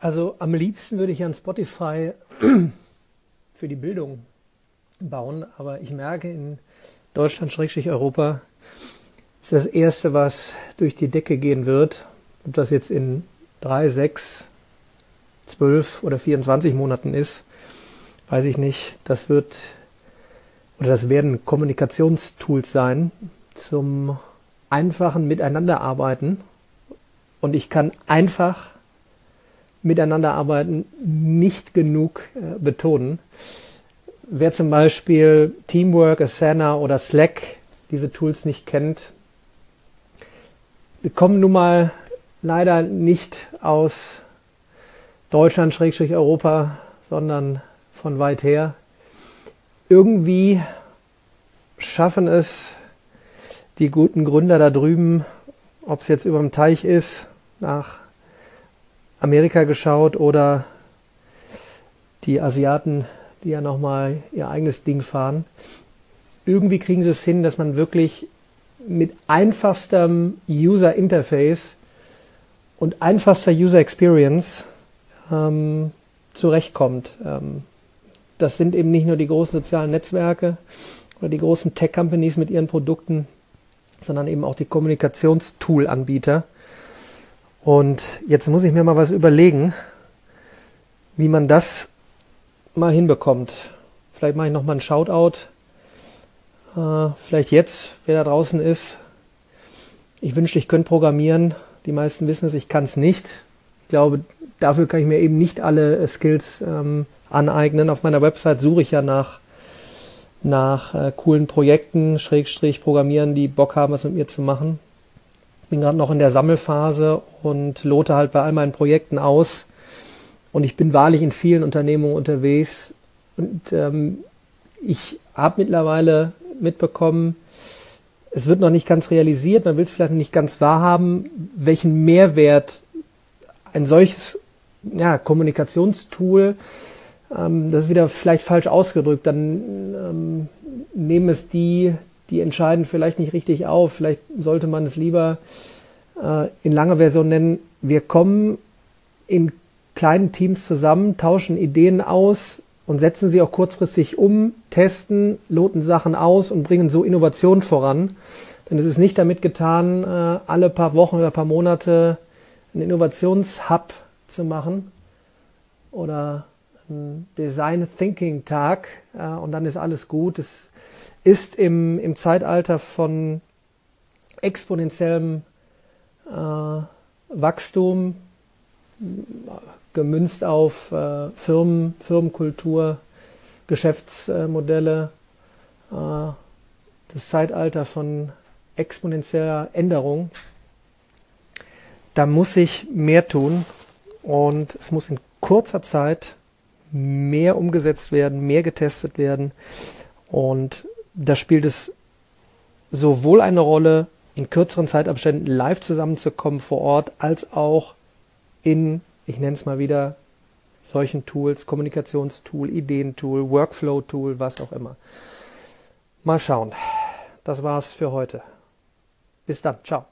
Also am liebsten würde ich an Spotify für die Bildung bauen, aber ich merke in Deutschland, Schrägstrich Europa, ist das Erste, was durch die Decke gehen wird, ob das jetzt in drei, sechs, zwölf oder 24 Monaten ist, weiß ich nicht. Das wird oder das werden Kommunikationstools sein zum einfachen Miteinanderarbeiten. Und ich kann einfach Miteinanderarbeiten nicht genug äh, betonen. Wer zum Beispiel Teamwork, Asana oder Slack diese Tools nicht kennt, kommen nun mal leider nicht aus Deutschland, Schrägstrich Europa, sondern von weit her. Irgendwie schaffen es die guten Gründer da drüben, ob es jetzt über dem Teich ist, nach Amerika geschaut oder die Asiaten, die ja nochmal ihr eigenes Ding fahren. Irgendwie kriegen sie es hin, dass man wirklich mit einfachstem User Interface und einfachster User Experience ähm, zurechtkommt. Ähm, das sind eben nicht nur die großen sozialen Netzwerke oder die großen Tech-Companies mit ihren Produkten, sondern eben auch die Kommunikationstool-Anbieter. Und jetzt muss ich mir mal was überlegen, wie man das mal hinbekommt. Vielleicht mache ich nochmal einen Shoutout. Äh, vielleicht jetzt, wer da draußen ist. Ich wünschte, ich könnte programmieren. Die meisten wissen es, ich kann es nicht. Ich glaube, dafür kann ich mir eben nicht alle Skills ähm, aneignen. Auf meiner Website suche ich ja nach, nach äh, coolen Projekten, Schrägstrich Programmieren, die Bock haben, was mit mir zu machen. Bin gerade noch in der Sammelphase und lote halt bei all meinen Projekten aus. Und ich bin wahrlich in vielen Unternehmungen unterwegs. Und ähm, ich habe mittlerweile mitbekommen, es wird noch nicht ganz realisiert, man will es vielleicht nicht ganz wahrhaben, welchen Mehrwert ein solches ja, Kommunikationstool, ähm, das ist wieder vielleicht falsch ausgedrückt, dann ähm, nehmen es die, die entscheiden vielleicht nicht richtig auf. Vielleicht sollte man es lieber äh, in langer Version nennen. Wir kommen in kleinen Teams zusammen, tauschen Ideen aus und setzen sie auch kurzfristig um, testen, loten Sachen aus und bringen so Innovation voran. Denn es ist nicht damit getan, äh, alle paar Wochen oder paar Monate einen Innovationshub zu machen oder Design Thinking Tag äh, und dann ist alles gut. Es ist im, im Zeitalter von exponentiellem äh, Wachstum, gemünzt auf äh, Firmen, Firmenkultur, Geschäftsmodelle, äh, das Zeitalter von exponentieller Änderung da muss ich mehr tun und es muss in kurzer Zeit mehr umgesetzt werden, mehr getestet werden. Und da spielt es sowohl eine Rolle, in kürzeren Zeitabständen live zusammenzukommen vor Ort, als auch in, ich nenne es mal wieder, solchen Tools, Kommunikationstool, Ideentool, Workflow-Tool, was auch immer. Mal schauen. Das war's für heute. Bis dann. Ciao.